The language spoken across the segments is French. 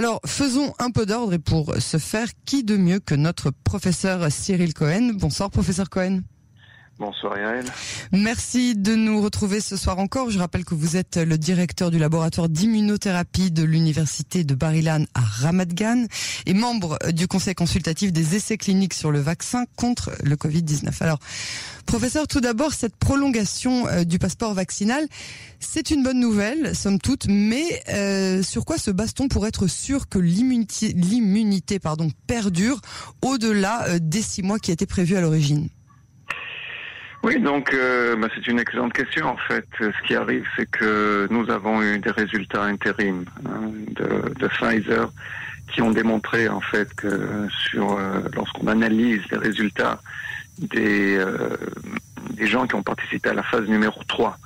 Alors, faisons un peu d'ordre et pour ce faire, qui de mieux que notre professeur Cyril Cohen? Bonsoir, professeur Cohen. Bonsoir Yael. Merci de nous retrouver ce soir encore. Je rappelle que vous êtes le directeur du laboratoire d'immunothérapie de l'université de Barilan à Ramat Gan et membre du conseil consultatif des essais cliniques sur le vaccin contre le Covid-19. Alors, professeur, tout d'abord, cette prolongation euh, du passeport vaccinal, c'est une bonne nouvelle, somme toute, mais euh, sur quoi se base-t-on pour être sûr que l'immunité, perdure au-delà euh, des six mois qui étaient prévus à l'origine? Oui, donc euh, bah, c'est une excellente question en fait. Ce qui arrive, c'est que nous avons eu des résultats intérim hein, de, de, Pfizer qui ont démontré en fait que sur euh, lorsqu'on analyse les résultats des, euh, des gens qui ont participé à la phase numéro 3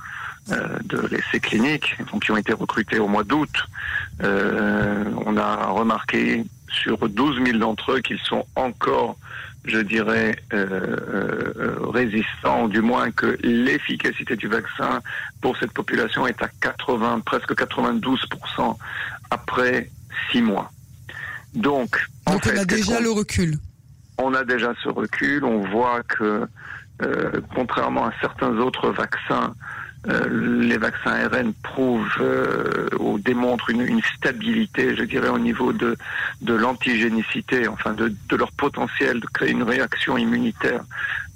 de l'essai clinique, donc qui ont été recrutés au mois d'août, on a remarqué sur 12 000 d'entre eux qu'ils sont encore je dirais, euh, euh, résistant, du moins que l'efficacité du vaccin pour cette population est à 80, presque 92% après six mois. Donc, Donc on a déjà le recul. On a déjà ce recul. On voit que, euh, contrairement à certains autres vaccins, euh, les vaccins ARN prouvent euh, ou démontrent une, une, stabilité, je dirais, au niveau de, de l'antigénicité, enfin de, de, leur potentiel de créer une réaction immunitaire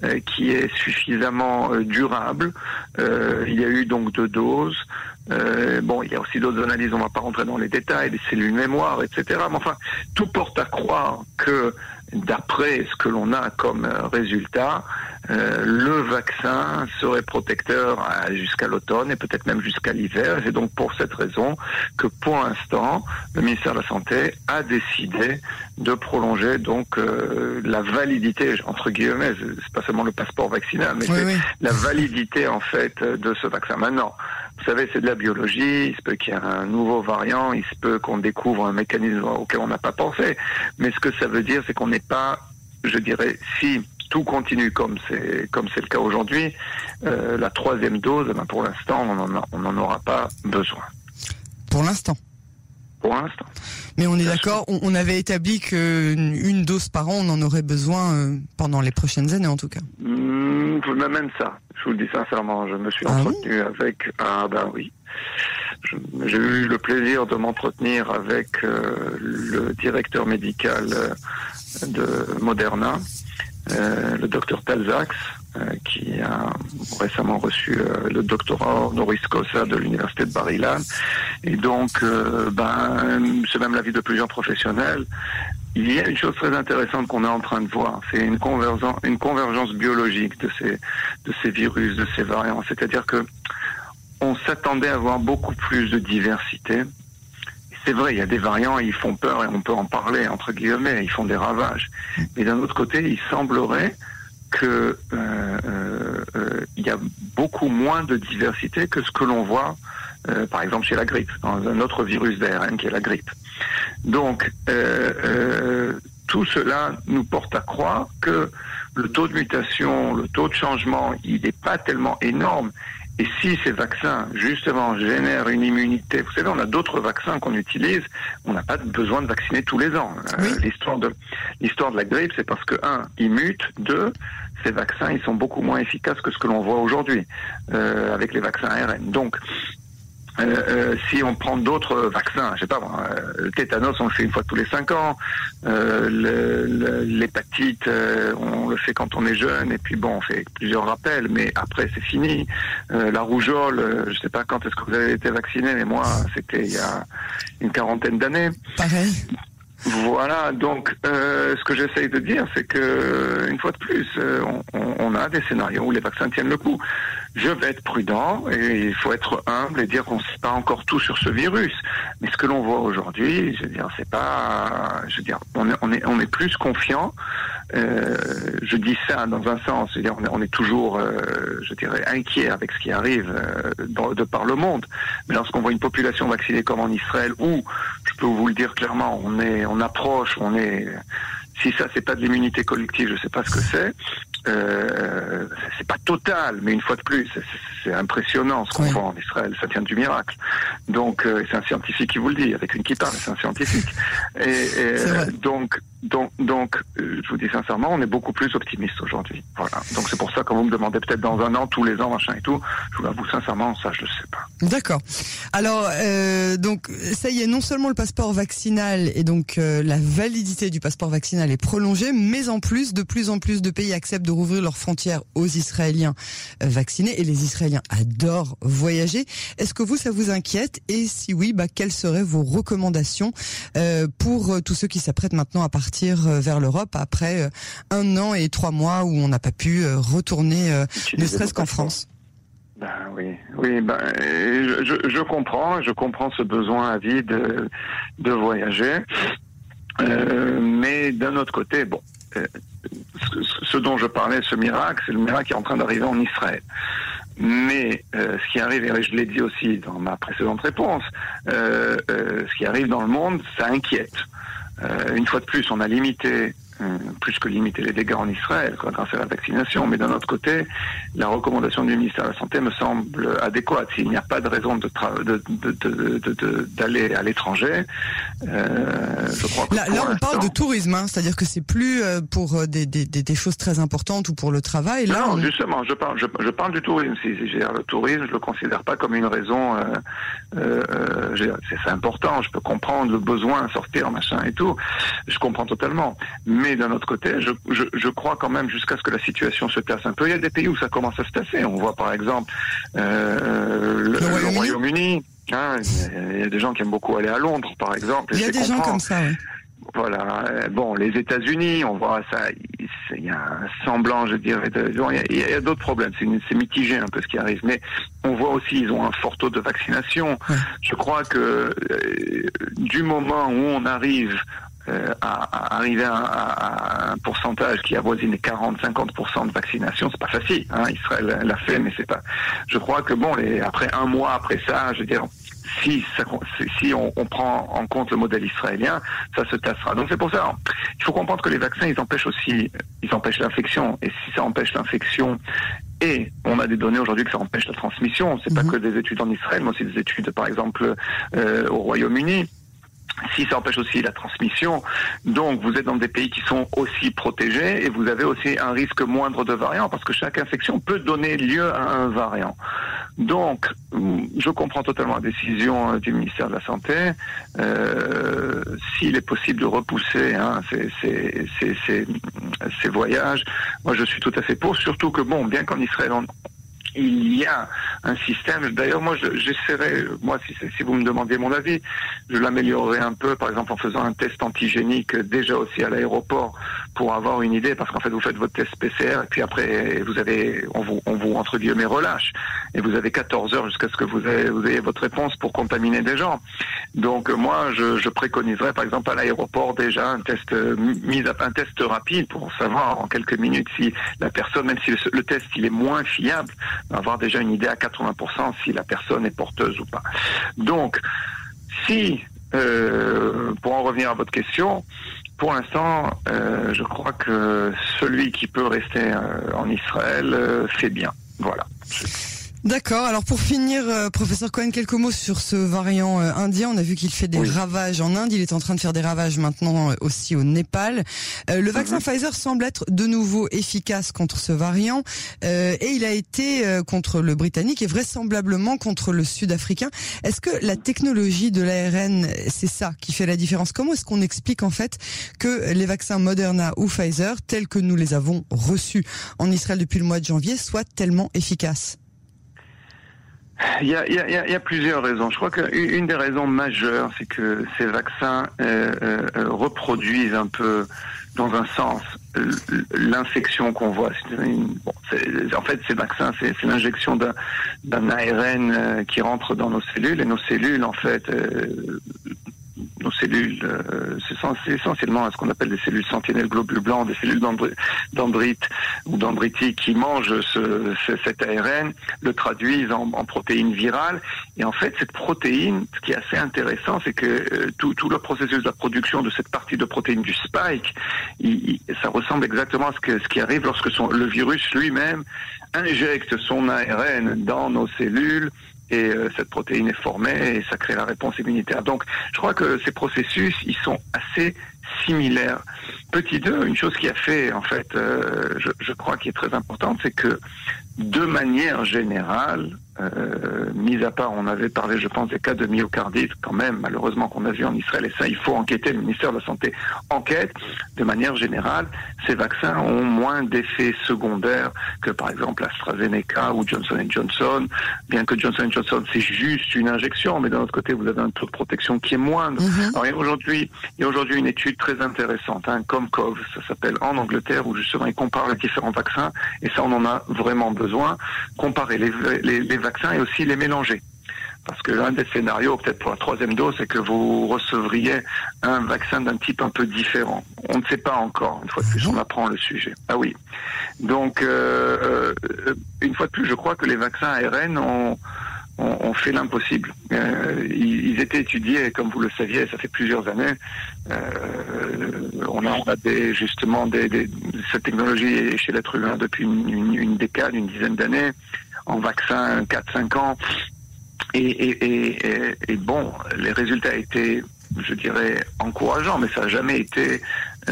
euh, qui est suffisamment durable. il y a eu donc deux doses. Bon, il y a aussi d'autres analyses, on ne va pas rentrer dans les détails, des cellules mémoire, etc. Mais enfin, tout porte à croire que d'après ce que l'on a comme résultat, euh, le vaccin serait protecteur jusqu'à l'automne et peut-être même jusqu'à l'hiver. C'est donc pour cette raison que pour l'instant, le ministère de la Santé a décidé de prolonger donc euh, la validité, entre guillemets, c'est pas seulement le passeport vaccinal, mais c'est la validité en fait de ce vaccin. Maintenant, vous savez, c'est de la biologie, il se peut qu'il y ait un nouveau variant, il se peut qu'on découvre un mécanisme auquel on n'a pas pensé, mais ce que ça veut dire, c'est qu'on n'est pas, je dirais, si tout continue comme c'est comme c'est le cas aujourd'hui, euh, la troisième dose, ben pour l'instant, on n'en aura pas besoin. Pour l'instant. Pour l'instant. Mais on est d'accord, on, avait établi qu'une une dose par an, on en aurait besoin euh, pendant les prochaines années, en tout cas. Mmh, même ça. Je vous le dis sincèrement, je me suis ah entretenu avec. Ah ben oui. J'ai eu le plaisir de m'entretenir avec euh, le directeur médical euh, de Moderna euh, le docteur Talzax, euh, qui a récemment reçu le doctorat honoris causa de l'université de Barilan. Et donc, ben, c'est même l'avis de plusieurs professionnels. Il y a une chose très intéressante qu'on est en train de voir, c'est une convergence, biologique de ces, virus, de ces variants. C'est-à-dire que on s'attendait à avoir beaucoup plus de diversité c'est vrai, il y a des variants, ils font peur et on peut en parler, entre guillemets, ils font des ravages. Mais d'un autre côté, il semblerait que euh, euh, euh, y a beaucoup moins de diversité que ce que l'on voit, par exemple, chez la grippe, dans un autre virus d'ARN qui est la grippe. Donc, tout cela nous porte à croire que le taux de mutation, le taux de changement, il n'est pas tellement énorme et si ces vaccins, justement, génèrent une immunité, vous savez, on a d'autres vaccins qu'on utilise, on n'a pas besoin de vacciner tous les ans. Euh, l'histoire de l'histoire de la grippe, c'est parce que un, ils mutent, deux, ces vaccins, ils sont beaucoup moins efficaces que ce que l'on voit aujourd'hui euh, avec les vaccins ARN. Donc, euh, euh, si on prend d'autres vaccins, je sais pas, euh, le tétanos on le fait une fois tous les cinq ans, l'hépatite on le fait quand on est jeune et puis bon on fait plusieurs rappels, mais après c'est fini. la rougeole, je sais pas quand est-ce que vous avez été vacciné, mais moi c'était il y a une quarantaine d'années. Pareil. Voilà, donc euh, ce que j'essaye de dire, c'est que une fois de plus, euh, on, on, a des scénarios où les vaccins tiennent le coup. Je vais être prudent et il faut être humble et dire qu'on ne sait pas encore tout sur ce virus. Mais ce que l'on voit aujourd'hui, je veux dire, c'est pas, je veux dire, on est, on est, on est plus confiant. Euh, je dis ça dans un sens, je veux dire, on est, on est toujours, euh, je dirais, inquiet avec ce qui arrive euh, de par le monde. Mais lorsqu'on voit une population vaccinée comme en Israël, où, je peux vous le dire clairement, on est on approche, on est. Si ça c'est pas de l'immunité collective, je sais pas ce que c'est. Euh, c'est pas total, mais une fois de plus, c'est impressionnant ce qu'on voit en Israël. Ça tient du miracle. Donc, euh, c'est un scientifique qui vous le dit, avec une guitare, c'est un scientifique. Et, et donc, donc, donc, euh, je vous dis sincèrement, on est beaucoup plus optimiste aujourd'hui. Voilà. Donc c'est pour ça quand vous me demandez peut-être dans un an, tous les ans, machin et tout, je vous avoue sincèrement, ça je ne sais pas. D'accord. Alors euh, donc ça y est, non seulement le passeport vaccinal et donc euh, la validité du passeport vaccinal est prolongée, mais en plus, de plus en plus de pays acceptent de rouvrir leurs frontières aux Israéliens vaccinés et les Israéliens adorent voyager. Est-ce que vous ça vous inquiète? Et si oui, bah quelles seraient vos recommandations pour tous ceux qui s'apprêtent maintenant à partir partir euh, vers l'Europe après euh, un an et trois mois où on n'a pas pu euh, retourner, ne serait-ce qu'en France. Ben oui, oui, ben je, je, comprends, je comprends ce besoin avide de, de voyager, mais d'un autre côté, bon, ce, dont je parlais, ce miracle, c'est le miracle qui est en train d'arriver en Israël. Mais ce qui arrive, et je l'ai dit aussi dans ma précédente réponse, ce qui arrive dans le monde, ça inquiète. Euh, une fois de plus, on a limité plus que limiter les dégâts en Israël grâce à la vaccination. Mais d'un autre côté, la recommandation du ministère de la Santé me semble adéquate. S'il n'y a pas de raison de d'aller à l'étranger, euh, je crois que là, là on parle de tourisme, hein, c'est-à-dire que c'est plus euh, pour des, des, des, choses très importantes ou pour le travail. Là, non, justement, je parle, je, je, parle du tourisme. Si, si le tourisme, je le considère pas comme une raison. Euh, euh, c'est important. Je peux comprendre le besoin de sortir, machin et tout. Je comprends totalement. Mais mais d'un autre côté, je, je, je, crois quand même jusqu'à ce que la situation se tasse un peu. Il y a des pays où ça commence à se tasser. On voit par exemple euh, le, Royaume-Uni. Hein, il y a des gens qui aiment beaucoup aller à Londres, par exemple. Il y a des gens comme ça. Voilà. Bon, les États-Unis, on voit ça. Il y a un semblant, je dirais. De, il y a, d'autres problèmes. C'est mitigé un peu ce qui arrive, mais on voit aussi ils ont un fort taux de vaccination. Je crois que euh, du moment où on arrive euh, à, arriver à, un pourcentage qui avoisine les 40-50% de vaccination, c'est pas facile. Hein. Israël l'a fait, mais c'est pas. Je crois que bon, les, après un mois après ça, je veux dire, si, ça, si on, on, prend en compte le modèle israélien, ça se tassera. Donc c'est pour ça, il faut comprendre que les vaccins, ils empêchent aussi, ils empêchent l'infection. Et si ça empêche l'infection, et on a des données aujourd'hui que ça empêche la transmission, c'est pas mhm. que des études en Israël, mais aussi des études, par exemple, euh, au Royaume-Uni si ça empêche aussi la transmission. Donc vous êtes dans des pays qui sont aussi protégés et vous avez aussi un risque moindre de variants parce que chaque infection peut donner lieu à un variant. Donc je comprends totalement la décision euh, du ministère de la Santé. Euh, S'il est possible de repousser hein, ces, voyages, moi je suis tout à fait pour, surtout que bon, bien qu'en Israël il y a D'ailleurs, moi, j'essaierai, moi, si, si, vous me demandez mon avis, je l'améliorerai un peu, par exemple, en faisant un test antigénique déjà aussi à l'aéroport pour avoir une idée, parce qu'en fait, vous faites votre test PCR et puis après, vous avez, on vous, on vous entre guillemets relâche et vous avez 14 heures jusqu'à ce que vous ayez, vous votre réponse pour contaminer des gens. Donc, moi, je, je préconiserais, par exemple, à l'aéroport déjà un test à un test rapide pour savoir en quelques minutes si la personne, même si le test il est moins fiable, avoir déjà une idée à 80% si la personne est porteuse ou pas. Donc, si, euh, pour en revenir à votre question, pour l'instant, euh, je crois que celui qui peut rester euh, en Israël fait bien. Voilà. D'accord. Alors pour finir, euh, professeur Cohen, quelques mots sur ce variant euh, indien. On a vu qu'il fait des ravages en Inde. Il est en train de faire des ravages maintenant euh, aussi au Népal. le vaccin mhm. Pfizer semble être de nouveau efficace contre ce variant et il a été contre le britannique et vraisemblablement contre le sud-africain. Est-ce que la technologie de l'ARN, c'est ça qui fait la différence? Comment est-ce qu'on explique en fait que les vaccins Moderna ou Pfizer, tels que nous les avons reçus en Israël depuis le mois de janvier, soient tellement efficaces? Il y, a, il, y a, il y a, plusieurs raisons. Je crois qu'une des raisons majeures, c'est que ces vaccins euh, euh, reproduisent un peu, dans un sens, l'infection qu'on voit. En fait, ces vaccins, c'est l'injection d'un ARN euh, qui rentre dans nos cellules, et nos cellules, en fait, cellules. Euh, c'est essentiellement ce qu'on appelle des cellules sentinelles globules blancs, des cellules dendrites ou dendritiques qui mangent ce, cet ARN, le traduisent en, protéines virales. Et en fait, cette protéine, ce qui est assez intéressant, c'est que euh, tout, le processus de la production de cette partie de protéine du spike, ça ressemble exactement à ce, que, ce qui arrive lorsque le virus lui-même injecte son ARN dans nos cellules et euh, cette protéine est formée et ça crée la réponse immunitaire. Donc je crois que ces processus, ils sont assez similaires. Petit 2, une chose qui a fait, en fait, euh, je, je, crois qui est très importante, c'est que de manière générale, euh, mis à part, on avait parlé, je pense, des cas de myocardite, quand même, malheureusement, qu'on a vu en Israël, et ça, il faut enquêter, le ministère de la Santé enquête. De manière générale, ces vaccins ont moins d'effets secondaires que, par exemple, AstraZeneca ou Johnson Johnson, bien que Johnson Johnson, c'est juste une injection, mais d'un autre côté, vous avez un taux de protection qui est moindre. Alors, il y a aujourd'hui, il y a aujourd'hui une étude très intéressante, hein, Comcov, ça s'appelle en Angleterre, où justement, ils comparent les différents vaccins, et ça, on en a vraiment besoin, comparer les, les, les vaccins et aussi les mélanger. Parce que l'un des scénarios, peut-être pour la troisième dose, c'est que vous recevriez un vaccin d'un type un peu différent. On ne sait pas encore, une fois de plus, on apprend le sujet. Ah oui. Donc, euh, euh, une fois de plus, je crois que les vaccins ARN ont, ont, fait l'impossible. Euh, ils, étaient étudiés, comme vous le saviez, ça fait plusieurs années. on a, des, justement des, cette technologie chez l'être humain depuis une, une décade, une dizaine d'années en vaccin 4-5 ans. Et, bon, les résultats étaient, je dirais, encourageants, mais ça n'a jamais été,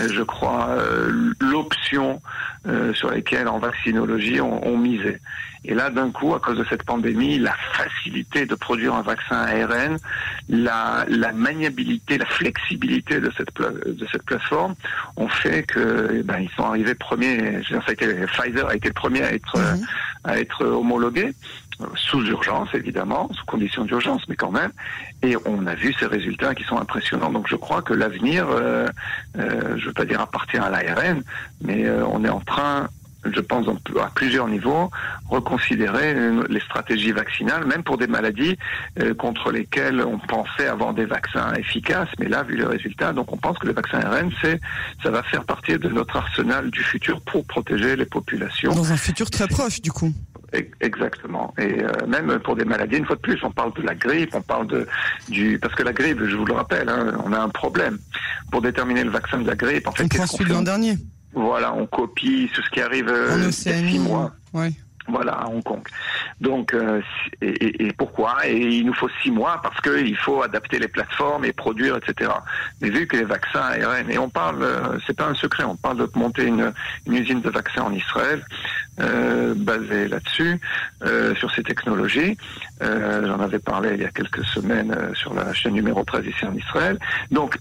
je crois, euh, l'option euh, sur laquelle en vaccinologie on, misait. Et là, d'un coup, à cause de cette pandémie, la facilité de produire un vaccin ARN, la, la maniabilité, la flexibilité de cette, de cette plateforme ont fait que, eh ben, ils sont arrivés premiers. ça a été, Pfizer a été le premier à être, mhm. à être homologué sous urgence évidemment, sous conditions d'urgence, mais quand même. Et on a vu ces résultats qui sont impressionnants. Donc je crois que l'avenir, euh, euh, je ne veux pas dire appartient à l'ARN, mais euh, on est en train je pense à plusieurs niveaux, reconsidérer les stratégies vaccinales, même pour des maladies contre lesquelles on pensait avoir des vaccins efficaces, mais là, vu les résultats, donc on pense que le vaccin ARN, c'est, ça va faire partie de notre arsenal du futur pour protéger les populations. Dans un futur très proche, du coup. Exactement. Et euh, même pour des maladies, une fois de plus, on parle de la grippe, on parle de du parce que la grippe, je vous le rappelle, hein, on a un problème pour déterminer le vaccin de la grippe. En fait, on celui l'an dernier. Voilà, on copie ce qui arrive euh, six mois. Oui. Voilà, à Hong Kong. Donc, euh, et, pourquoi? Et il nous faut six mois parce qu'il faut adapter les plateformes et produire, etc. Mais vu que les vaccins ARN, et on parle, c'est pas un secret, on parle de monter une, une usine de vaccins en Israël, euh, basée là-dessus, euh, sur ces technologies. Euh, J'en avais parlé il y a quelques semaines euh, sur la chaîne numéro 13 ici en Israël. Donc,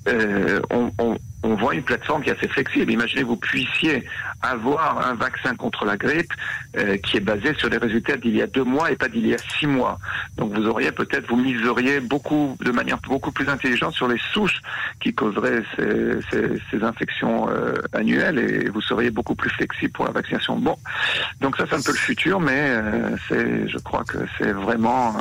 on, on on voit une plateforme qui est assez flexible. Imaginez vous puissiez avoir un vaccin contre la grippe euh, qui est basé sur les résultats d'il y a deux mois et pas d'il y a six mois. Donc vous auriez peut-être, vous miseriez beaucoup, de manière beaucoup plus intelligente sur les souches qui causeraient ces, infections euh, annuelles et vous seriez beaucoup plus flexible pour la vaccination. Bon, donc ça c'est un peu le futur, mais euh, c'est, je crois que c'est vraiment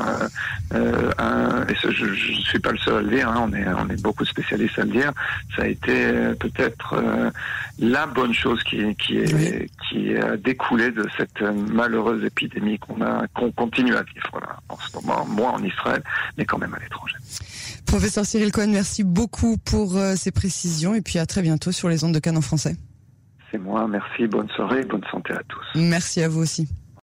un, et je ne suis pas le seul à le dire, hein, on est on est beaucoup spécialistes à le dire, ça a été peut-être euh, la bonne chose qui, qui, est, qui a découlé de cette malheureuse épidémie qu'on a qu'on continue à vivre là, en ce moment, moi en Israël, mais quand même à l'étranger. Professeur Cyril Cohen, merci beaucoup pour euh, ces précisions et puis à très bientôt sur les ondes de Cannes en français. Moi, merci, bonne soirée, bonne santé à tous. Merci à vous aussi.